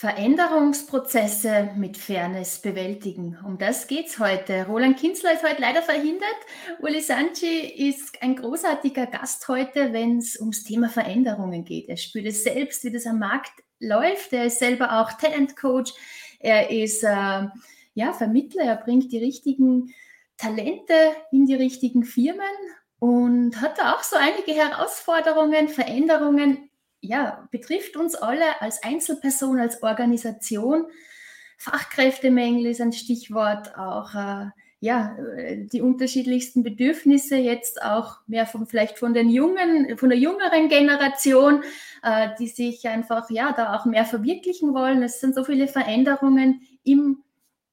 Veränderungsprozesse mit Fairness bewältigen. Um das geht es heute. Roland Kinzler ist heute leider verhindert. Uli Sanchi ist ein großartiger Gast heute, wenn es ums Thema Veränderungen geht. Er spürt es selbst, wie das am Markt läuft. Er ist selber auch Talentcoach. Er ist äh, ja, Vermittler. Er bringt die richtigen Talente in die richtigen Firmen und hat da auch so einige Herausforderungen, Veränderungen ja, betrifft uns alle als Einzelperson, als Organisation. Fachkräftemängel ist ein Stichwort, auch äh, ja, die unterschiedlichsten Bedürfnisse jetzt auch mehr von vielleicht von den jungen, von der jüngeren Generation, äh, die sich einfach ja da auch mehr verwirklichen wollen. Es sind so viele Veränderungen im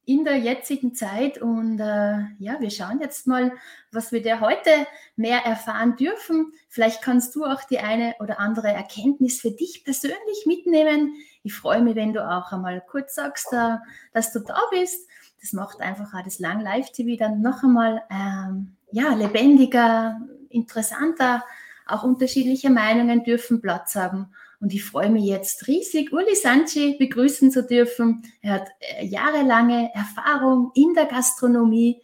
in der jetzigen Zeit. Und äh, ja, wir schauen jetzt mal, was wir da heute mehr erfahren dürfen. Vielleicht kannst du auch die eine oder andere Erkenntnis für dich persönlich mitnehmen. Ich freue mich, wenn du auch einmal kurz sagst, äh, dass du da bist. Das macht einfach auch das Lang Live TV dann noch einmal ähm, ja, lebendiger, interessanter. Auch unterschiedliche Meinungen dürfen Platz haben. Und ich freue mich jetzt riesig, Uli Sanchi begrüßen zu dürfen. Er hat äh, jahrelange Erfahrung in der Gastronomie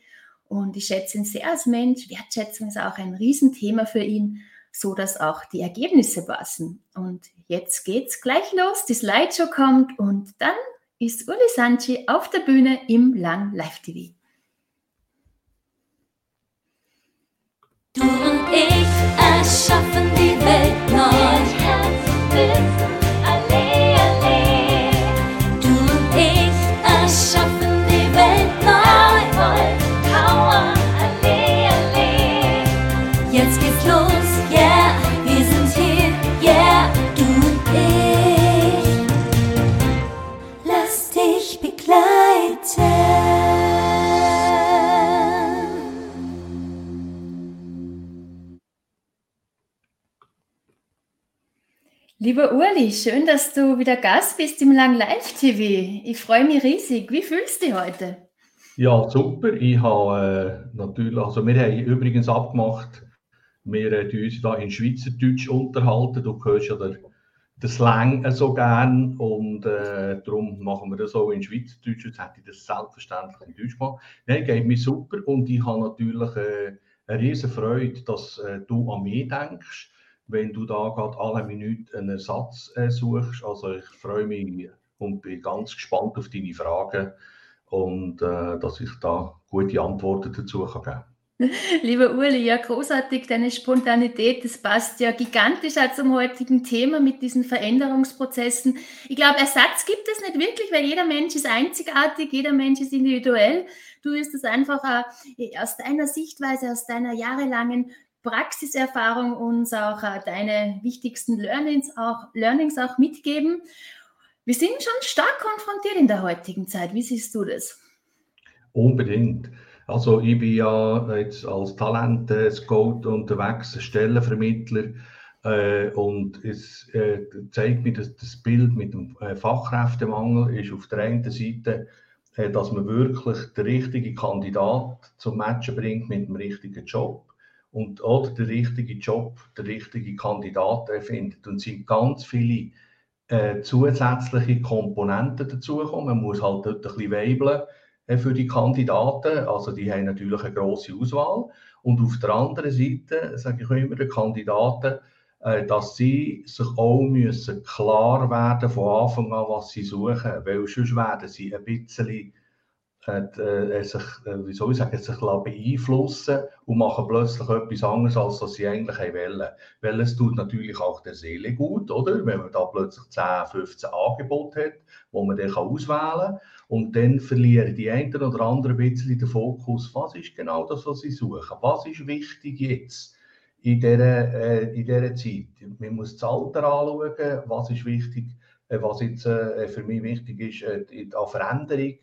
und ich schätze ihn sehr als Mensch. Wertschätzung ist auch ein Riesenthema für ihn, so dass auch die Ergebnisse passen. Und jetzt geht's gleich los. Die Slideshow kommt und dann ist Uli Sanchi auf der Bühne im Lang Live TV. Du und ich erschaffen die Welt neu. This. Lieber Uli, schön, dass du wieder Gast bist im Lang Live TV. Ich freue mich riesig. Wie fühlst du dich heute? Ja, super. Ich habe äh, natürlich, also wir haben übrigens abgemacht, wir äh, uns da in Schweizerdeutsch unterhalten. Du hörst ja den, den Slang so gern und äh, darum machen wir das auch in Schweizerdeutsch. Jetzt hätte ich das selbstverständlich in Deutsch gemacht. Nein, geht mir super und ich habe natürlich äh, eine riesen Freude, dass äh, du an mich denkst wenn du da gerade alle Minuten einen Ersatz äh, suchst. Also ich freue mich und bin ganz gespannt auf deine Fragen und äh, dass ich da gute Antworten dazu kann geben Lieber Uli, ja großartig, deine Spontanität, das passt ja gigantisch auch zum heutigen Thema mit diesen Veränderungsprozessen. Ich glaube, Ersatz gibt es nicht wirklich, weil jeder Mensch ist einzigartig, jeder Mensch ist individuell. Du wirst es einfach äh, aus deiner Sichtweise, aus deiner jahrelangen Praxiserfahrung uns auch äh, deine wichtigsten Learnings auch, Learnings auch mitgeben. Wir sind schon stark konfrontiert in der heutigen Zeit. Wie siehst du das? Unbedingt. Also ich bin ja jetzt als Talent-Scout unterwegs, Stellenvermittler äh, und es äh, zeigt mir, dass das Bild mit dem äh, Fachkräftemangel ist auf der einen Seite, äh, dass man wirklich den richtigen Kandidat zum Matchen bringt mit dem richtigen Job und oder den richtigen Job, den richtigen Kandidaten findet. Und es sind ganz viele äh, zusätzliche Komponenten dazugekommen. Man muss halt dort ein bisschen weibeln äh, für die Kandidaten. Also die haben natürlich eine grosse Auswahl. Und auf der anderen Seite sage ich immer den Kandidaten, äh, dass sie sich auch müssen klar werden von Anfang an, was sie suchen. Weil sonst werden sie ein bisschen hat, äh, sich, äh, wie soll ich sagen, sich beeinflussen und machen plötzlich etwas anderes, als was sie eigentlich wollen. Weil es tut natürlich auch der Seele gut, oder? Wenn man da plötzlich 10, 15 Angebote hat, wo man dann auswählen kann. Und dann verlieren die einen oder anderen ein bisschen den Fokus, was ist genau das, was sie suchen? Was ist wichtig jetzt? In dieser, äh, in dieser Zeit. Man muss das Alter anschauen, was ist wichtig, äh, was jetzt äh, für mich wichtig ist äh, an Veränderung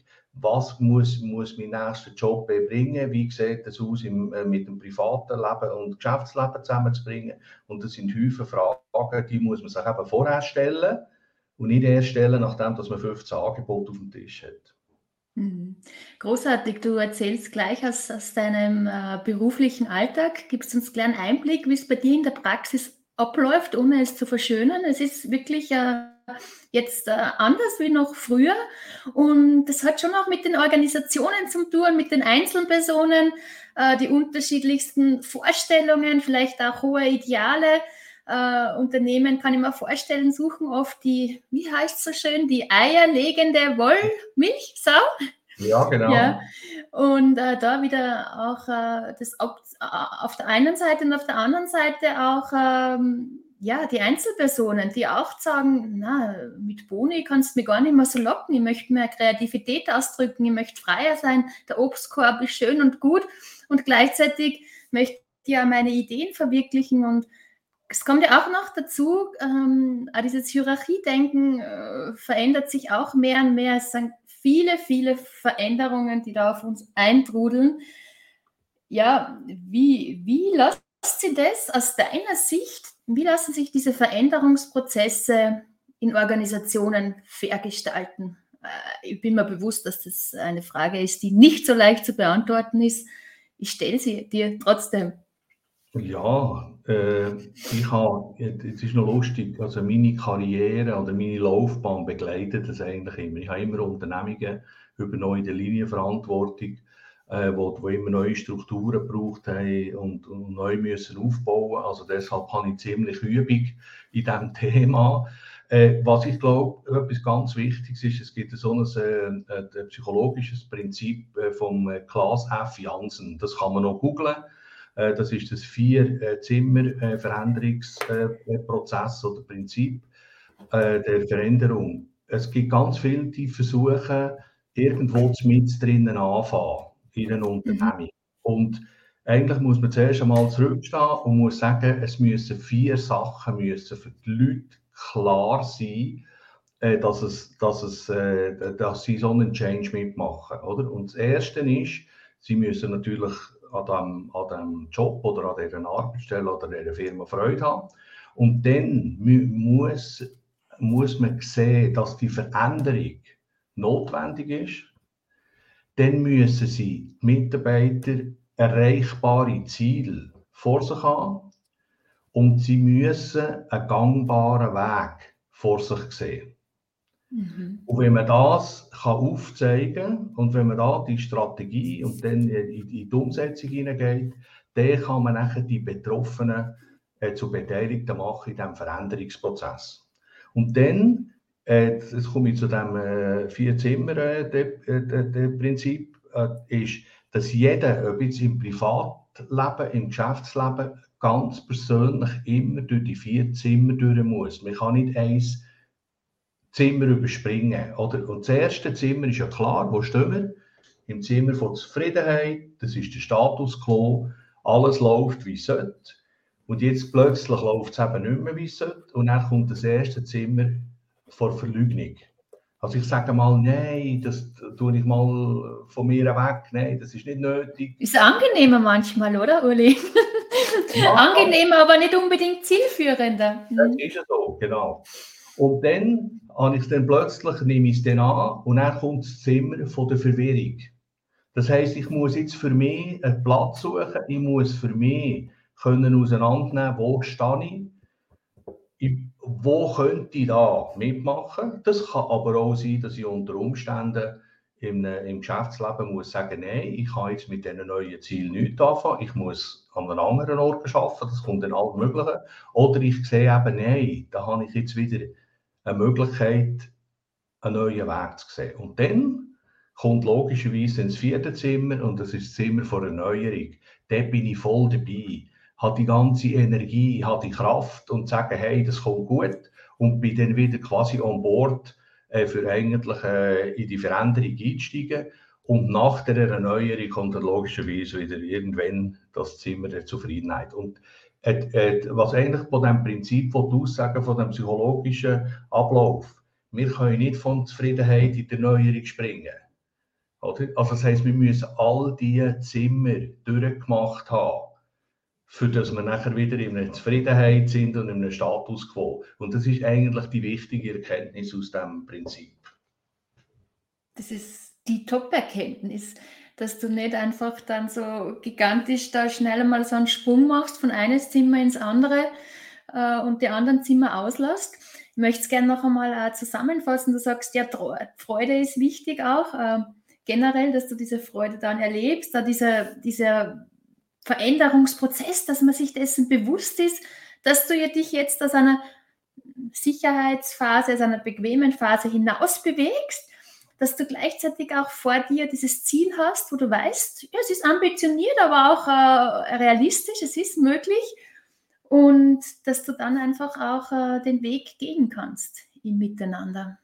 was muss, muss mein nächster Job bringen, wie sieht es aus im, äh, mit dem privaten Leben und Geschäftsleben zusammenzubringen. Und das sind Häufige Fragen, die muss man sich eben vorher stellen und nicht erst stellen, nachdem dass man 15 Angebote auf dem Tisch hat. Mhm. Großartig, du erzählst gleich aus, aus deinem äh, beruflichen Alltag, gibst uns einen kleinen Einblick, wie es bei dir in der Praxis abläuft, ohne es zu verschönern. Es ist wirklich äh, jetzt äh, anders wie noch früher. Und das hat schon auch mit den Organisationen zu tun, mit den Einzelpersonen, äh, die unterschiedlichsten Vorstellungen, vielleicht auch hohe Ideale. Äh, Unternehmen kann ich mir vorstellen, suchen oft die, wie heißt es so schön, die eierlegende Wollmilchsau. Ja, genau. Ja. Und äh, da wieder auch äh, das auf, auf, der einen Seite und auf der anderen Seite auch ähm, ja, die Einzelpersonen, die auch sagen, na, mit Boni kannst du mich gar nicht mehr so locken, ich möchte mehr Kreativität ausdrücken, ich möchte freier sein, der Obstkorb ist schön und gut und gleichzeitig möchte ich ja meine Ideen verwirklichen und es kommt ja auch noch dazu, ähm, dieses Hierarchiedenken äh, verändert sich auch mehr und mehr. Es sind viele, viele Veränderungen, die da auf uns eintrudeln. Ja, wie, wie lässt sich das aus deiner Sicht wie lassen sich diese Veränderungsprozesse in Organisationen vergestalten? Äh, ich bin mir bewusst, dass das eine Frage ist, die nicht so leicht zu beantworten ist. Ich stelle sie dir trotzdem. Ja, äh, ich habe, es ist noch lustig, also meine Karriere oder meine Laufbahn begleitet das eigentlich immer. Ich habe immer Unternehmungen übernommen in der Linienverantwortung äh, wo, wo immer neue Strukturen gebraucht haben und, und neu müssen aufbauen. Also deshalb habe ich ziemlich Übung in diesem Thema. Äh, was ich glaube, etwas ganz Wichtiges ist, es gibt so ein, äh, psychologisches Prinzip äh, vom äh, Klaas F. Jansen. Das kann man noch googlen. Äh, das ist das Vier-Zimmer-Veränderungsprozess oder Prinzip der Veränderung. Es gibt ganz viele, die versuchen, irgendwo mit drinnen anfangen in einer Unternehmung. Und eigentlich muss man zuerst einmal zurückstehen und muss sagen, es müssen vier Sachen müssen für die Leute klar sein, äh, dass, es, dass, es, äh, dass sie so einen Change mitmachen. Oder? Und das Erste ist, sie müssen natürlich an dem, an dem Job oder an dieser Arbeitsstelle oder dieser Firma Freude haben. Und dann muss, muss man sehen, dass die Veränderung notwendig ist dann müssen sie Mitarbeiter erreichbare Ziele vor sich haben und sie müssen einen gangbaren Weg vor sich sehen. Mhm. Und wenn man das kann aufzeigen kann und wenn man da die Strategie und dann in die Umsetzung hineingeht, dann kann man nachher die Betroffenen äh, zu Beteiligten machen in diesem Veränderungsprozess. Und dann jetzt komme ich zu dem äh, Vier-Zimmer-Prinzip, äh, ist, dass jeder, ob jetzt im Privatleben, im Geschäftsleben, ganz persönlich immer durch die vier Zimmer durch muss. Man kann nicht eins Zimmer überspringen. Oder? Und das erste Zimmer ist ja klar, wo stehen wir? Im Zimmer von Zufriedenheit, das ist der Status quo, alles läuft wie es sollte. Und jetzt plötzlich läuft es eben nicht mehr wie es sollte. Und dann kommt das erste Zimmer vor Verleugnung. Also ich sage mal, nein, das tue ich mal von mir weg, nein, das ist nicht nötig. Ist angenehmer manchmal, oder Uli? Ja, angenehmer, aber nicht unbedingt zielführender. Das ist ja so, genau. Und dann habe ich es dann plötzlich, nehme ich es dann an und dann kommt das Zimmer von der Verwirrung. Das heißt, ich muss jetzt für mich einen Platz suchen, ich muss für mich können auseinandernehmen, wo stehe ich, wo könnte ich da mitmachen? Das kann aber auch sein, dass ich unter Umständen im, im Geschäftsleben muss sagen, nein, ich kann jetzt mit diesen neuen Zielen nichts anfangen, ich muss an einem anderen Ort arbeiten, das kommt dann alles Mögliche. Oder ich sehe eben, nein, da habe ich jetzt wieder eine Möglichkeit, einen neuen Weg zu sehen. Und dann kommt logischerweise ins vierte Zimmer und das ist das Zimmer von Erneuerung. Dort bin ich voll dabei habe die ganze Energie, habe die Kraft und sage, hey, das kommt gut und bin dann wieder quasi an Bord äh, für eigentlich äh, in die Veränderung einsteigen. Und nach der Erneuerung kommt dann logischerweise wieder irgendwann das Zimmer der Zufriedenheit. Und äh, was eigentlich von dem Prinzip, von du sagen, von dem psychologischen Ablauf, wir können nicht von Zufriedenheit in die Erneuerung springen. Oder? Also das heißt, wir müssen all diese Zimmer durchgemacht haben für das wir nachher wieder in einer Zufriedenheit sind und in einem Status quo. Und das ist eigentlich die wichtige Erkenntnis aus dem Prinzip. Das ist die Top-Erkenntnis, dass du nicht einfach dann so gigantisch da schnell mal so einen Sprung machst von eines Zimmer ins andere äh, und die anderen Zimmer auslässt. Ich möchte es gerne noch einmal zusammenfassen. Du sagst, ja, Freude ist wichtig auch, äh, generell, dass du diese Freude dann erlebst, da dieser, dieser Veränderungsprozess, dass man sich dessen bewusst ist, dass du ja dich jetzt aus einer Sicherheitsphase, aus einer bequemen Phase hinaus bewegst, dass du gleichzeitig auch vor dir dieses Ziel hast, wo du weißt, ja, es ist ambitioniert, aber auch äh, realistisch, es ist möglich und dass du dann einfach auch äh, den Weg gehen kannst im Miteinander.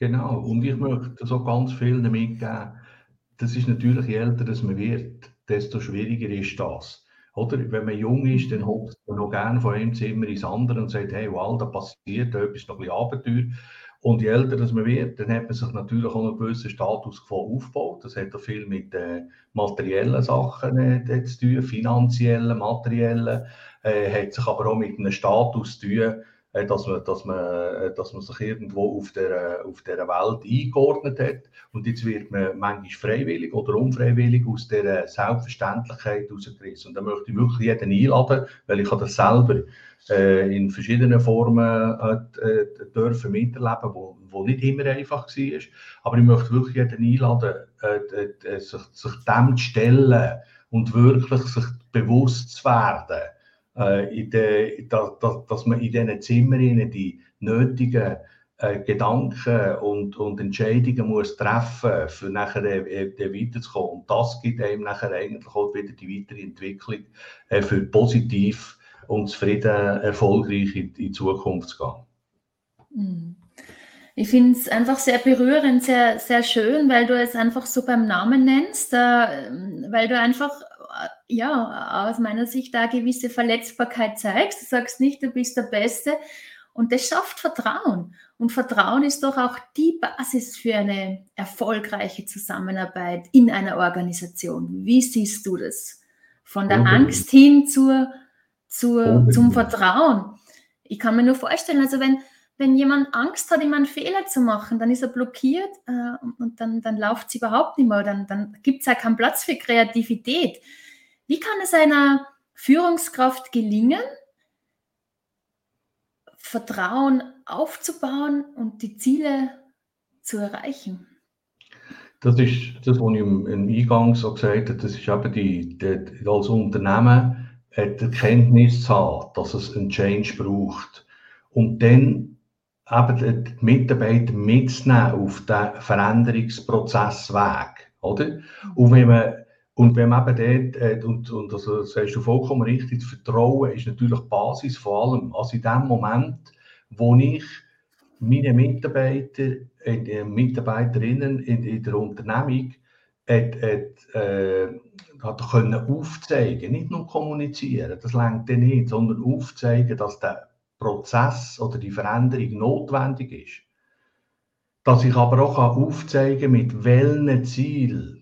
Genau, und ich möchte so ganz viel damit geben, das ist natürlich, je älter das man wird, desto schwieriger ist das. Oder? Wenn man jung ist, dann hopst man noch gerne von einem Zimmer ins andere und sagt, hey, wow, da passiert etwas, noch ein bisschen Abenteuer. Und je älter man wird, dann hat man sich natürlich auch einen gewissen Status aufgebaut. Das hat auch viel mit äh, materiellen Sachen äh, zu tun, finanziellen, materiellen, äh, hat sich aber auch mit einem Status zu tun, dass man, dass, man, äh, dass man sich irgendwo auf der, auf der Welt eingeordnet hat. Und jetzt wird man manchmal freiwillig oder unfreiwillig aus dieser Selbstverständlichkeit herausgerissen. Und da möchte ich wirklich jeden einladen, weil ich das selber äh, in verschiedenen Formen äh, dürfen miterleben, wo, wo nicht immer einfach war. Aber ich möchte wirklich jeden einladen, äh, sich, sich dem zu stellen und wirklich sich bewusst zu werden äh, de, da, da, dass man in diesen Zimmern die nötigen äh, Gedanken und, und Entscheidungen muss treffen muss, um nachher äh, weiterzukommen. Und das gibt einem nachher eigentlich auch wieder die weitere Entwicklung äh, für positiv und zufrieden, erfolgreich in, in die Zukunft zu gehen. Mhm. Ich finde es einfach sehr berührend, sehr, sehr schön, weil du es einfach so beim Namen nennst, äh, weil du einfach ja, aus meiner Sicht da gewisse Verletzbarkeit zeigst. Du sagst nicht, du bist der Beste. Und das schafft Vertrauen. Und Vertrauen ist doch auch die Basis für eine erfolgreiche Zusammenarbeit in einer Organisation. Wie siehst du das? Von der Unbedingt. Angst hin zur, zur, zum Vertrauen. Ich kann mir nur vorstellen, also wenn, wenn jemand Angst hat, immer einen Fehler zu machen, dann ist er blockiert äh, und dann, dann läuft es überhaupt nicht mehr. Dann, dann gibt es ja keinen Platz für Kreativität. Wie kann es einer Führungskraft gelingen, Vertrauen aufzubauen und die Ziele zu erreichen? Das ist das, was ich im, Eingang so gesagt habe. Das ist eben die, die, als Unternehmen die Erkenntnis zu haben, dass es einen Change braucht. Und dann eben die Mitarbeiter mitzunehmen auf den Veränderungsprozessweg. Oder? Und wenn man und wenn man eben dort, äh, und, und also, das sagst du vollkommen richtig, das Vertrauen ist natürlich die Basis vor allem. Also in dem Moment, wo ich meine Mitarbeiter, äh, Mitarbeiterinnen in, in der Unternehmung hat, hat, äh, können aufzeigen, nicht nur kommunizieren, das längt dann nicht, sondern aufzeigen, dass der Prozess oder die Veränderung notwendig ist. Dass ich aber auch aufzeigen kann, mit welchen Zielen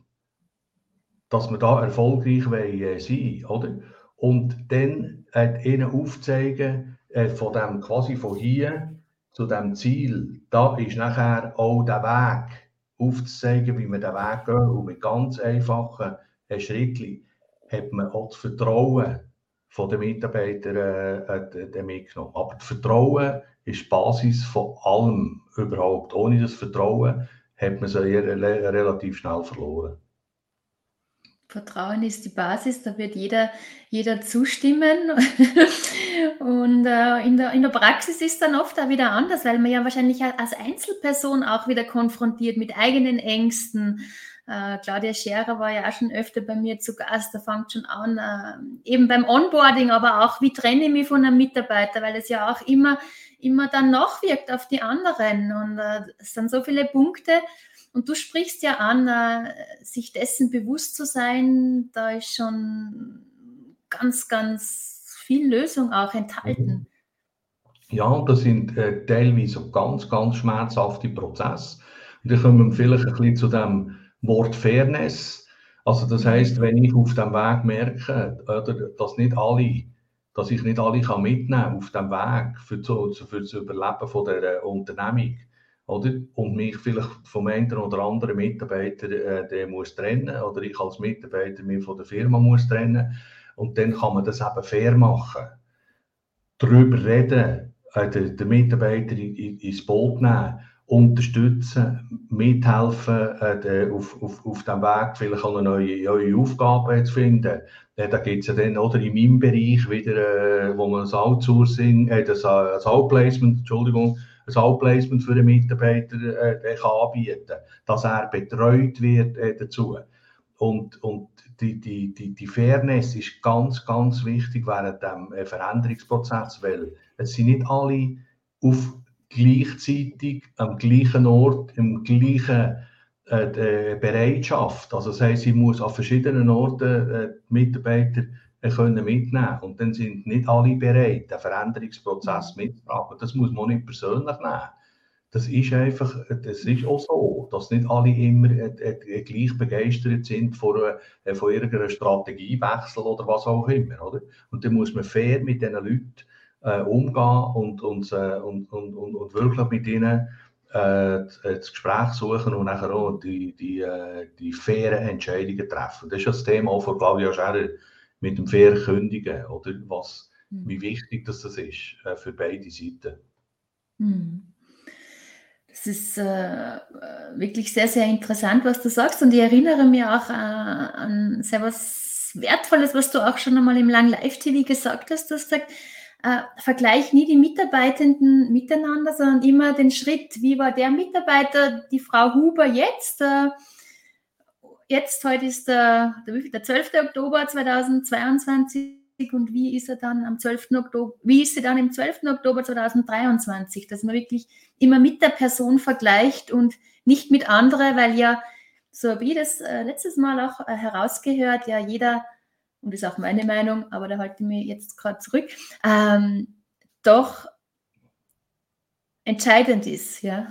dass wir da erfolgreich wollen, sein oder? Und dann äh, ihnen aufzeigen, äh, von dem quasi von hier zu dem Ziel, da ist nachher auch der Weg aufzuzeigen, wie wir den Weg gehen. Und mit ganz einfachen äh, Schritten hat man auch das Vertrauen von den Mitarbeitern äh, mitgenommen. Aber das Vertrauen ist die Basis von allem überhaupt. Ohne das Vertrauen hat man sie relativ schnell verloren. Vertrauen ist die Basis, da wird jeder, jeder zustimmen. Und äh, in, der, in der Praxis ist dann oft auch wieder anders, weil man ja wahrscheinlich als Einzelperson auch wieder konfrontiert mit eigenen Ängsten. Äh, Claudia Scherer war ja auch schon öfter bei mir zu Gast, da fängt schon an, äh, eben beim Onboarding, aber auch, wie trenne ich mich von einem Mitarbeiter, weil es ja auch immer, immer dann nachwirkt auf die anderen. Und äh, es sind so viele Punkte, und du sprichst ja an, äh, sich dessen bewusst zu sein, da ist schon ganz, ganz viel Lösung auch enthalten. Ja, das sind äh, teilweise ganz, ganz schmerzhafte Prozesse. Und kommen wir vielleicht ein bisschen zu dem Wort Fairness. Also das mhm. heißt, wenn ich auf dem Weg merke, oder, dass nicht alle, dass ich nicht alle kann mitnehmen auf dem Weg für, für das Überleben von der Unternehmung, oder? Und mich vielleicht vom einen oder anderen Mitarbeiter äh, der muss trennen oder ich als Mitarbeiter mich von der Firma muss trennen. Und dann kann man das eben fair machen. Darüber reden, äh, äh, den, den Mitarbeiter in, in, ins Boot nehmen, unterstützen, mithelfen, äh, auf, auf, auf dem Weg vielleicht eine neue, neue Aufgabe zu finden. Äh, da gibt es ja dann oder in meinem Bereich wieder, äh, wo man das Outsourcing, äh, das, das Outplacement, Entschuldigung, ein Outplacement für einen Mitarbeiter äh, kann anbieten dass er betreut wird äh, dazu. Und, und die, die, die, die Fairness ist ganz, ganz wichtig während dem äh, Veränderungsprozess, weil es sind nicht alle auf gleichzeitig am gleichen Ort, im gleichen äh, Bereitschaft. Also das heißt, sie muss an verschiedenen Orten äh, Mitarbeiter äh, können mitnehmen und dann sind nicht alle bereit, den Veränderungsprozess mitzutragen. Das muss man nicht persönlich nehmen. Das ist einfach, das ist auch so, dass nicht alle immer äh, äh, gleich begeistert sind von, äh, von irgendeiner Strategiewechsel oder was auch immer. Oder? Und dann muss man fair mit diesen Leuten äh, umgehen und, und, äh, und, und, und, und, wirklich mit ihnen äh, das Gespräch suchen und nachher auch die, die, die fairen Entscheidungen treffen. Das ist das Thema auch von Claudia Scherer mit dem fairen Kündigen, oder? Was, mhm. Wie wichtig das, das ist äh, für beide Seiten. Mhm. Das ist äh, wirklich sehr, sehr interessant, was du sagst. Und ich erinnere mich auch äh, an sehr was Wertvolles, was du auch schon einmal im Lang Live-TV gesagt hast. Du hast gesagt, äh, vergleich nie die Mitarbeitenden miteinander, sondern immer den Schritt, wie war der Mitarbeiter, die Frau Huber jetzt? Jetzt, heute ist der, der, der 12. Oktober 2022 und wie ist er dann am 12. Oktober, wie ist sie dann im 12. Oktober 2023, dass man wirklich immer mit der Person vergleicht und nicht mit anderen, weil ja, so habe ich das äh, letztes Mal auch äh, herausgehört, ja, jeder und das ist auch meine Meinung, aber da halte ich mich jetzt gerade zurück, ähm, doch entscheidend ist, ja.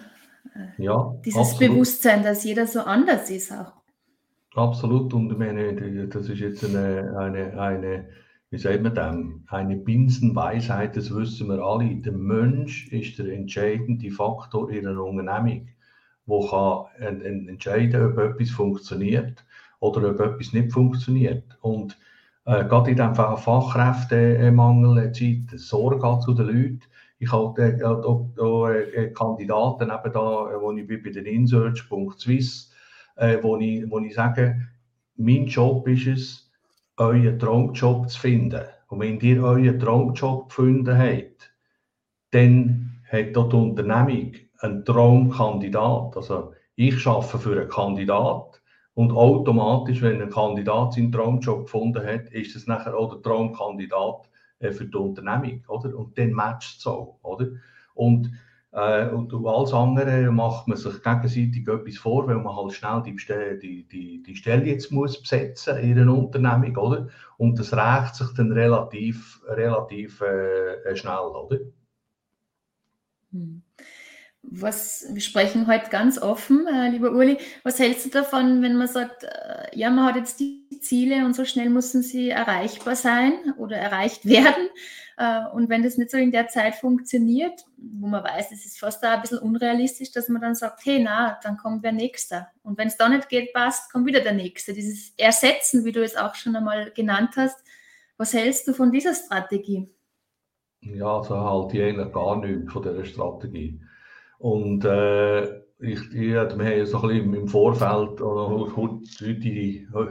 Äh, ja Dieses absolut. Bewusstsein, dass jeder so anders ist auch. Absolut, und ich meine, das ist jetzt eine, eine, eine wie sagt man dem, eine Binsenweisheit, das wissen wir alle. Der Mensch ist der entscheidende Faktor in einer Unternehmung, wo kann entscheiden, ob etwas funktioniert oder ob etwas nicht funktioniert. Und äh, gerade in diesem Fachkräftemangelzeit, Sorge zu den Leuten. Ich habe äh, auch, auch äh, Kandidaten eben da, wo ich bin bei den Insearch.swiss, äh, wo, ich, wo ich sage, mein Job ist es, euren Traumjob zu finden. Und wenn ihr euren Traumjob gefunden habt, dann hat dort die Unternehmung einen Traumkandidat. Also ich arbeite für einen Kandidat und automatisch, wenn ein Kandidat seinen Traumjob gefunden hat, ist es nachher auch der Traumkandidat äh, für die Unternehmung, oder? Und dann matcht es auch, oder? Und, äh, und alles andere macht man sich gegenseitig etwas vor, weil man halt schnell die, die, die, die Stelle jetzt muss besetzen in einer Unternehmung, oder? Und das rächt sich dann relativ, relativ äh, schnell, oder? Hm was, wir sprechen heute ganz offen, äh, lieber Uli, was hältst du davon, wenn man sagt, äh, ja, man hat jetzt die Ziele und so schnell müssen sie erreichbar sein oder erreicht werden. Äh, und wenn das nicht so in der Zeit funktioniert, wo man weiß, es ist fast da ein bisschen unrealistisch, dass man dann sagt, hey, na, dann kommt der Nächste. Und wenn es da nicht geht, passt, kommt wieder der Nächste. Dieses Ersetzen, wie du es auch schon einmal genannt hast, was hältst du von dieser Strategie? Ja, so halte ich eigentlich gar nichts von dieser Strategie. Und äh, ich, ich, wir haben so ein bisschen im Vorfeld, oder heute,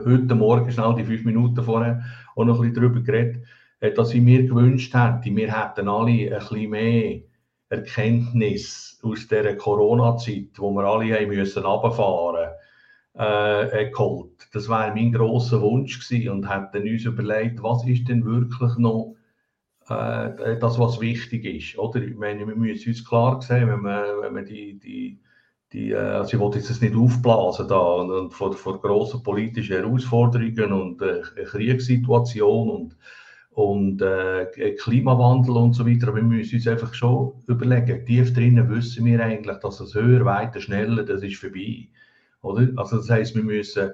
heute Morgen schnell die fünf Minuten vorher, auch noch ein bisschen darüber geredet, dass ich mir gewünscht hätte, wir hätten alle ein bisschen mehr Erkenntnis aus dieser Corona-Zeit, wo wir alle haben müssen runterfahren äh, äh, geholt. Das wäre mein grosser Wunsch gewesen und hätten uns überlegt, was ist denn wirklich noch äh, das, was wichtig ist. Oder? Ich meine, wir müssen uns klar sehen, wenn man, wenn man die, die, die äh, also ich wollte jetzt das nicht aufblasen da, und, und vor, vor grossen politischen Herausforderungen und äh, Kriegssituation und, und äh, Klimawandel und so weiter, aber wir müssen uns einfach schon überlegen, tief drinnen wissen wir eigentlich, dass das höher, weiter, schneller, das ist vorbei. Oder? Also das heißt, wir müssen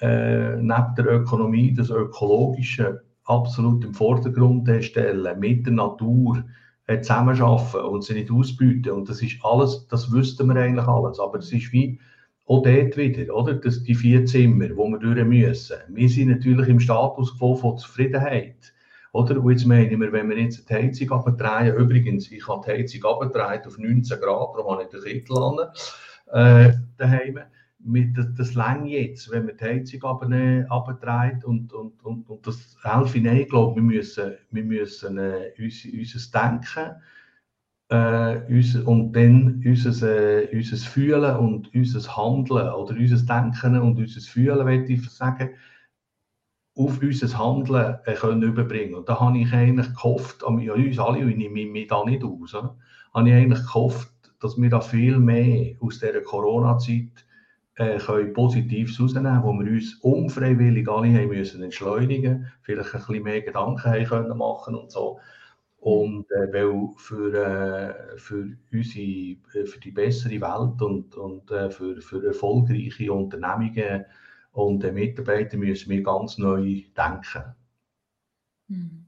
äh, neben der Ökonomie das Ökologische absolut im Vordergrund stellen, mit der Natur äh, zusammenarbeiten und sie nicht ausbieten. Und das ist alles, das wüssten wir eigentlich alles. Aber es ist wie auch dort wieder, oder? Das, die vier Zimmer, wo wir durch müssen. Wir sind natürlich im Status quo von Zufriedenheit. Oder? Und jetzt meinen wir, wenn wir jetzt die Heizung abdrehen, übrigens, ich habe die Heizung abgedreht auf 19 Grad, darum habe ich den Kittel an, äh, daheim. Mit, das, das längt jetzt, wenn wir die Heizung abdreht und, und, und, und das helfe ich nicht. Ich glaube, wir müssen, wir müssen äh, uns, unser Denken äh, unser, und dann unser, äh, unser Fühlen und unser Handeln oder unser Denken und unser Fühlen, würde ich sagen, auf unser Handeln äh, können überbringen. Und da habe ich eigentlich gehofft, an uns alle, ich nehme mich da nicht aus, äh, habe ich eigentlich gehofft, dass wir da viel mehr aus dieser Corona-Zeit äh, können Positives rausnehmen wo wir uns unfreiwillig alle haben müssen entschleunigen vielleicht ein bisschen mehr Gedanken haben können machen und so. Und äh, weil für, äh, für, unsere, äh, für die bessere Welt und, und äh, für, für erfolgreiche Unternehmungen und äh, Mitarbeiter müssen wir ganz neu denken. Hm.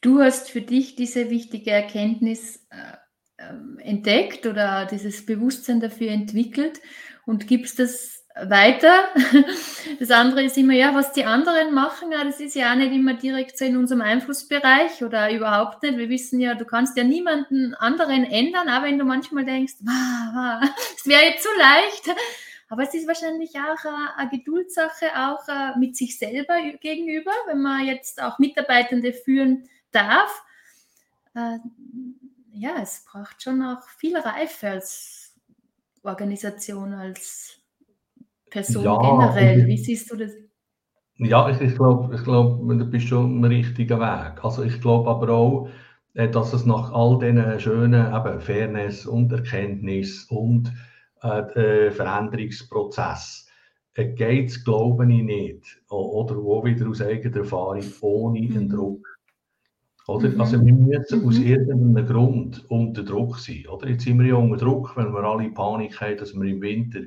Du hast für dich diese wichtige Erkenntnis äh, ähm, entdeckt oder dieses Bewusstsein dafür entwickelt und gibst das weiter. Das andere ist immer, ja, was die anderen machen, das ist ja auch nicht immer direkt so in unserem Einflussbereich oder überhaupt nicht. Wir wissen ja, du kannst ja niemanden anderen ändern, auch wenn du manchmal denkst, es wäre jetzt so leicht. Aber es ist wahrscheinlich auch eine Geduldssache, auch äh, mit sich selber gegenüber, wenn man jetzt auch Mitarbeitende führen darf. Äh, ja, es braucht schon auch viel Reife als Organisation, als Person ja, generell. Wie siehst du das? Ja, ich, ich glaube, ich glaub, du bist schon am richtigen Weg. Also ich glaube aber auch, äh, dass es nach all diesen schönen eben Fairness und Erkenntnis und äh, Veränderungsprozess äh, geht es, glaube ich, nicht. Oder wo wieder aus eigener Erfahrung, ohne mhm. einen Druck. Oder? Mhm. Also wir müssen mhm. aus irgendeinem Grund unter Druck sein. Oder? Jetzt sind wir ja unter Druck, wenn wir alle Panik haben, dass wir im Winter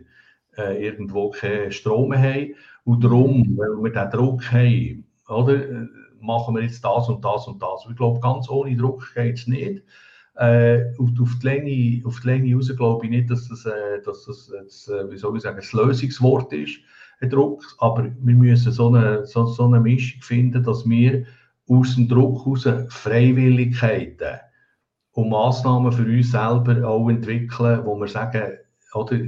äh, irgendwo keinen Strom haben. Und darum, weil wir diesen Druck haben, oder, äh, machen wir jetzt das und das und das. Ich glaube, ganz ohne Druck geht es nicht. Äh, auf, auf, die Länge, auf die Länge raus glaube ich nicht, dass das, äh, dass das jetzt, äh, wie soll ich sagen, ein Lösungswort ist, ein Druck. Aber wir müssen so eine, so, so eine Mischung finden, dass wir aus dem Druck heraus Freiwilligkeiten und Massnahmen für uns selber auch entwickeln, wo wir sagen, oder,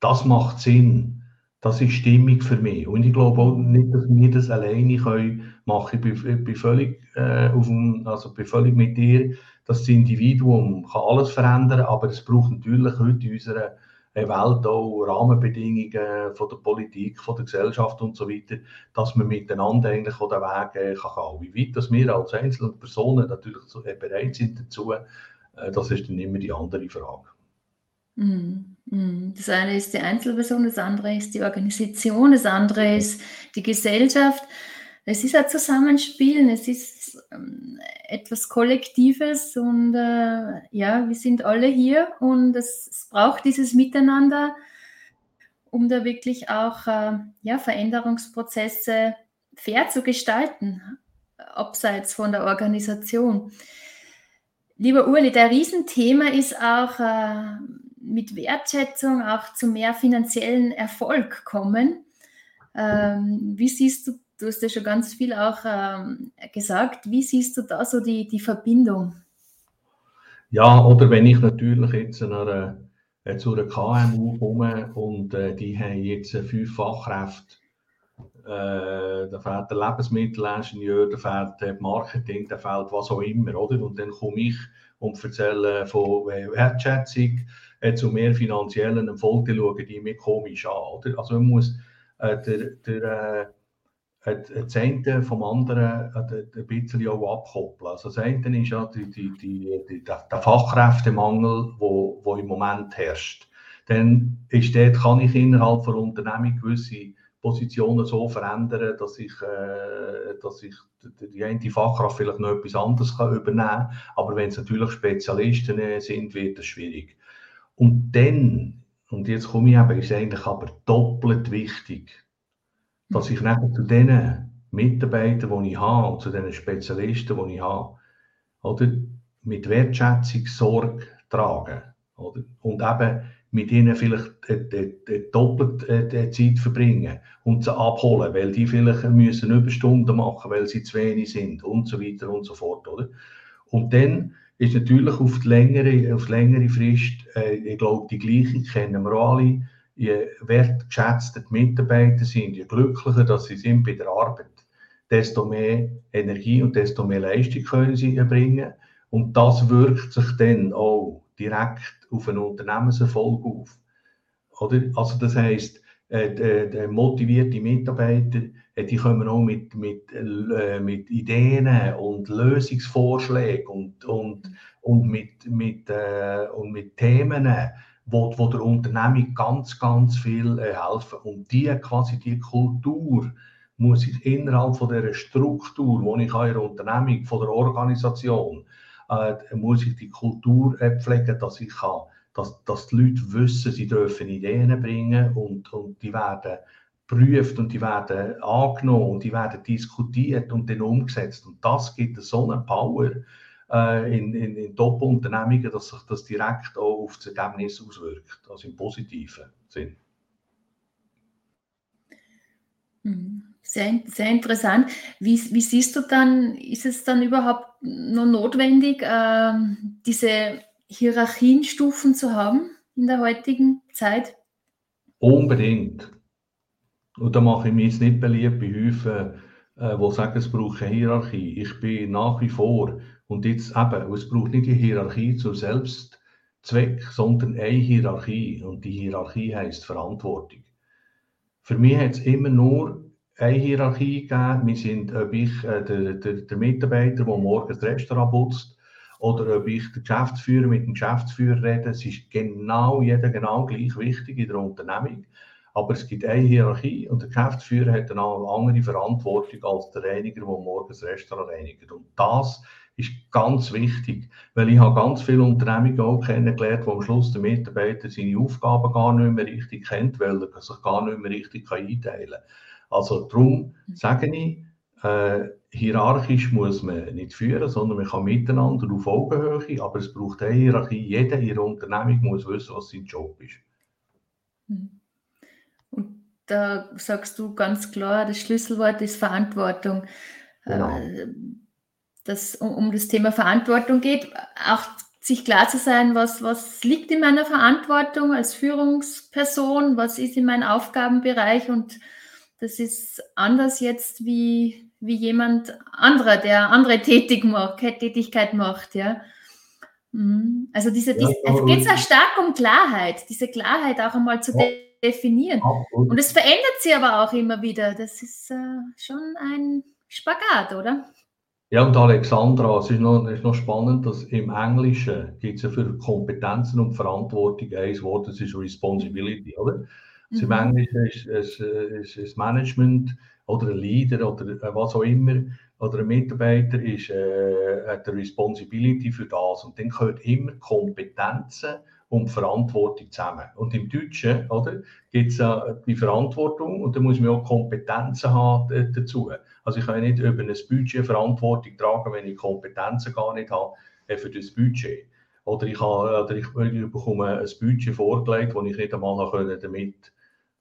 das macht Sinn. Das ist Stimmung für mich. Und ich glaube auch nicht, dass wir das alleine können machen. Ich bin, ich bin völlig, äh, auf dem, also bin völlig mit dir. Das Individuum kann alles verändern, aber es braucht natürlich heute in unserer Welt auch Rahmenbedingungen von der Politik, von der Gesellschaft und so weiter, dass man miteinander eigentlich den Weg gehen kann. Wie weit dass wir als einzelne Personen natürlich äh, bereit sind dazu, äh, das ist dann immer die andere Frage. Mhm. Mhm. Das eine ist die Einzelperson, das andere ist die Organisation, das andere ist die Gesellschaft. Es ist ein Zusammenspielen, es ist ähm, etwas Kollektives und äh, ja, wir sind alle hier und es, es, braucht dieses Miteinander, um da wirklich auch äh, ja, Veränderungsprozesse fair zu gestalten, abseits von der Organisation. Lieber Uli, der Riesenthema ist auch äh, mit Wertschätzung auch zu mehr finanziellen Erfolg kommen. Ähm, wie siehst du, du hast ja schon ganz viel auch ähm, gesagt, wie siehst du da so die, die Verbindung? Ja, oder wenn ich natürlich jetzt einer, äh, zu einer KMU komme und äh, die haben jetzt fünf Fachkräfte, äh, da fehlt der Lebensmittelingenieur, da fehlt der Marketing, da fehlt was auch immer, oder? Und dann komme ich und erzähle von Wertschätzung, äh, zu mehr finanziellen Erfolg schauen die mir komisch an. Oder? Also man muss äh, der, der, äh, das eine vom anderen äh, ein bisschen auch abkoppeln. Also das eine ist ja die, die, die, der Fachkräftemangel, wo, wo im Moment herrscht. Dann ist dort, kann ich innerhalb der Unternehmung gewisse Positionen so verändern, dass ich, äh, dass ich die eine Fachkraft vielleicht noch etwas anderes kann übernehmen kann. Aber wenn es natürlich Spezialisten sind, wird es schwierig. Und dann, und jetzt komme ich eben, ist eigentlich aber doppelt wichtig, dass ich nachher zu den Mitarbeitern, die ich habe, zu den Spezialisten, die ich habe, oder, mit Wertschätzung Sorge trage. Oder? Und eben mit ihnen vielleicht äh, doppelt äh, Zeit verbringen und sie abholen, weil die vielleicht müssen Überstunden machen, weil sie zu wenig sind und so weiter und so fort, oder? Und dann ist natürlich auf die längere, auf längere Frist, äh, ich glaube, die gleiche kennen wir alle, je wertgeschätzter die Mitarbeiter sind, je glücklicher dass sie sind bei der Arbeit, desto mehr Energie und desto mehr Leistung können sie erbringen. Und das wirkt sich dann auch direkt auf einen Unternehmenserfolg auf. Oder? Also das heisst, äh, motivierte Mitarbeiter, äh, die kommen auch mit, mit, äh, mit Ideen und Lösungsvorschlägen und, und, und, mit, mit, äh, und mit Themen, wo, wo der Unternehmung ganz, ganz viel äh, helfen. Und die quasi die Kultur muss ich innerhalb von der Struktur, die ich in der Unternehmung, von der Organisation, äh, muss ich die Kultur pflegen, dass ich kann, dass, dass die Leute wissen, sie dürfen Ideen bringen und, und die werden geprüft und die werden angenommen und die werden diskutiert und dann umgesetzt. Und das gibt so eine Power äh, in, in, in Top-Unternehmungen, dass sich das direkt auch auf das Ergebnis auswirkt, also im positiven Sinn. Mhm. Sehr, sehr interessant. Wie, wie, siehst du dann, ist es dann überhaupt noch notwendig, äh, diese Hierarchienstufen zu haben in der heutigen Zeit? Unbedingt. Und da mache ich mich jetzt nicht beliebt bei Häufen, äh, die sagen, es braucht eine Hierarchie. Ich bin nach wie vor, und jetzt eben, es braucht nicht die Hierarchie zum Selbstzweck, sondern eine Hierarchie. Und die Hierarchie heißt Verantwortung. Für mich hat es immer nur eine Hierarchie gegeben. Wir sind, ob ich äh, der, der, der, Mitarbeiter, der morgens das Restaurant putzt, oder ob ich der Geschäftsführer mit dem Geschäftsführer rede. Es ist genau, jeder genau gleich wichtig in der Unternehmung. Aber es gibt eine Hierarchie und der Geschäftsführer hat eine andere Verantwortung als der Reiniger, der morgens das Restaurant reinigt. Und das ist ganz wichtig, weil ich habe ganz viele Unternehmungen auch kennengelernt, wo am Schluss der Mitarbeiter seine Aufgaben gar nicht mehr richtig kennt, weil er sich gar nicht mehr richtig einteilen kann. Also darum sage ich, äh, hierarchisch muss man nicht führen, sondern man kann miteinander auf Augenhöhe, aber es braucht eine Hierarchie. Jeder in der Unternehmung muss wissen, was sein Job ist. Hm. Und da sagst du ganz klar, das Schlüsselwort ist Verantwortung. Genau. Äh, dass um, um das Thema Verantwortung geht, auch sich klar zu sein, was, was liegt in meiner Verantwortung als Führungsperson, was ist in meinem Aufgabenbereich und das ist anders jetzt wie, wie jemand anderer, der andere Tätig macht, Tätigkeit macht, ja. Mhm. Also diese, diese es geht sehr stark um Klarheit, diese Klarheit auch einmal zu ja, definieren. Und es verändert sich aber auch immer wieder. Das ist äh, schon ein Spagat, oder? Ja, und Alexandra, es ist noch, ist noch spannend, dass im Englischen gibt es ja für Kompetenzen und Verantwortung ein Wort, das ist Responsibility, oder? Mhm. Im Englischen ist es ist, ist Management oder ein Leader oder äh, was auch immer oder ein Mitarbeiter ist, äh, hat eine Responsibility für das und dann gehört immer Kompetenzen und Verantwortung zusammen. Und im Deutschen gibt es äh, die Verantwortung und dann muss man auch Kompetenzen haben äh, dazu. Also ich kann nicht über ein Budget Verantwortung tragen, wenn ich Kompetenzen gar nicht habe äh, für das Budget. Oder ich, habe, oder ich, bekomme ein Budget vorgelegt, das ich nicht einmal damit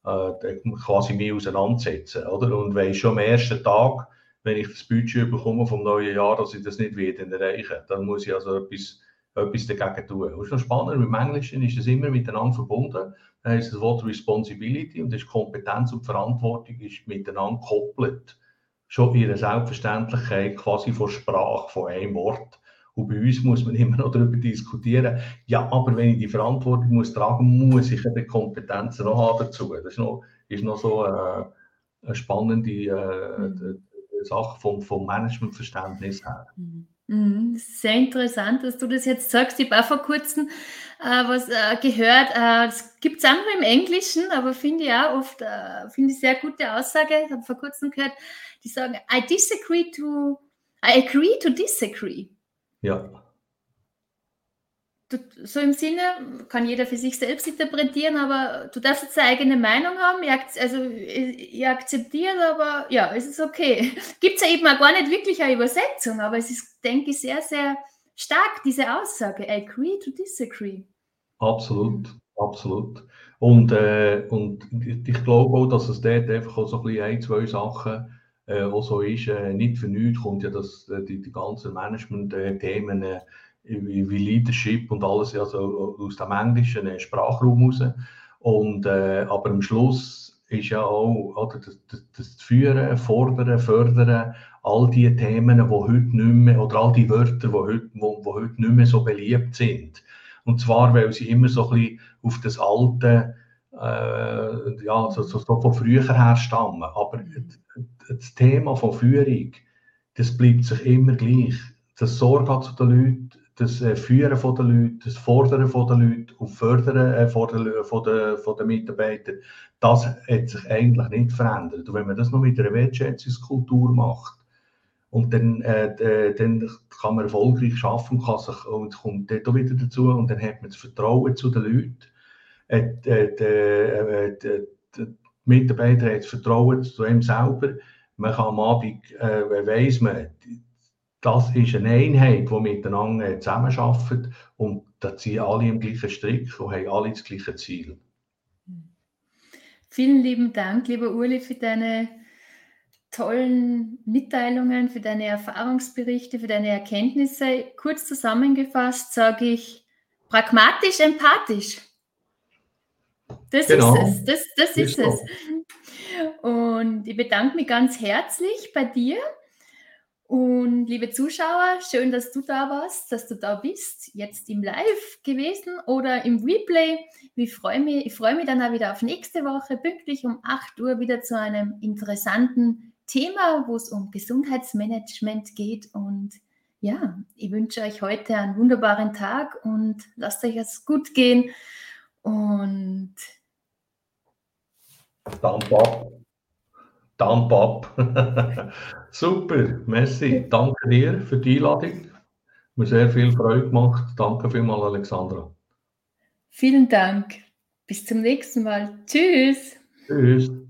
äh, quasi mich auseinandersetzen. Oder? Und weiß schon am ersten Tag, wenn ich das Budget bekomme vom neuen Jahr, dass ich das nicht wieder erreichen dann muss ich also etwas, etwas dagegen tun. Ist noch spannend, im Englischen ist das immer miteinander verbunden. Da heißt das Wort Responsibility und das ist Kompetenz und Verantwortung ist miteinander gekoppelt. Schon ihre Selbstverständlichkeit quasi von Sprache, von einem Wort. Und bei uns muss man immer noch darüber diskutieren, ja, aber wenn ich die Verantwortung muss tragen muss, ich die Kompetenzen noch haben dazu. Das ist noch, ist noch so äh, eine spannende äh, mhm. Sache vom, vom Managementverständnis her. Mhm. Mhm. Sehr interessant, dass du das jetzt sagst. Ich habe auch vor kurzem äh, was äh, gehört. Äh, das gibt es andere im Englischen, aber finde ich auch oft, äh, finde ich sehr gute Aussage. Ich habe vor kurzem gehört, die sagen, I disagree to, I agree to disagree. Ja. Du, so im Sinne, kann jeder für sich selbst interpretieren, aber du darfst jetzt eine eigene Meinung haben, ihr, also ihr akzeptiert, aber ja, es ist okay. Gibt es ja eben auch gar nicht wirklich eine Übersetzung, aber es ist, denke ich, sehr, sehr stark, diese Aussage, agree to disagree. Absolut. Absolut. Und, äh, und ich glaube auch, dass es dort einfach auch so ein, bisschen ein zwei Sachen äh, auch so ist. Äh, nicht für nichts kommt ja das, äh, die, die ganzen Management-Themen äh, wie, wie, Leadership und alles also aus dem englischen äh, Sprachraum raus. Und, äh, aber am Schluss ist ja auch oder, das, das, das Führen, Fordern, Fördern, all die Themen, die heute nicht mehr, oder all die Wörter, die heute, wo, wo heute nicht mehr so beliebt sind. Und zwar, weil sie immer so ein bisschen auf das alte, äh, ja, so, so, so von früher her stammen. Aber das Thema von Führung, das bleibt sich immer gleich. Das Sorge zu den Leuten, das äh, Führen von den Leuten, das Fordern von den Leuten und Fördern äh, von, den, von, den, von den Mitarbeitern, das hat sich eigentlich nicht verändert. Und wenn man das noch mit einer Wertschätzungskultur macht, und dann, äh, dann kann man erfolgreich und, kann sich, und kommt dort wieder dazu und dann hat man das Vertrauen zu den Leuten. Äh, die, äh, die, die Mitarbeiter haben das Vertrauen zu ihm selber. Man kann am Abend, äh, weiss man, das ist eine Einheit, die miteinander zusammenarbeitet und da ziehen alle im gleichen Strick und haben alle das gleiche Ziel. Vielen lieben Dank, lieber Uli, für deine tollen Mitteilungen, für deine Erfahrungsberichte, für deine Erkenntnisse. Kurz zusammengefasst sage ich pragmatisch, empathisch. Das genau. ist es. Das, das ist, ist es. Und ich bedanke mich ganz herzlich bei dir. Und liebe Zuschauer, schön, dass du da warst, dass du da bist, jetzt im Live gewesen oder im Replay. Ich freue mich, ich freue mich dann auch wieder auf nächste Woche, pünktlich um 8 Uhr wieder zu einem interessanten Thema, wo es um Gesundheitsmanagement geht. Und ja, ich wünsche euch heute einen wunderbaren Tag und lasst euch es gut gehen. Und Dump up. Dump up. Super, merci. Danke dir für die Einladung. Mir sehr viel Freude gemacht. Danke vielmals, Alexandra. Vielen Dank. Bis zum nächsten Mal. Tschüss. Tschüss.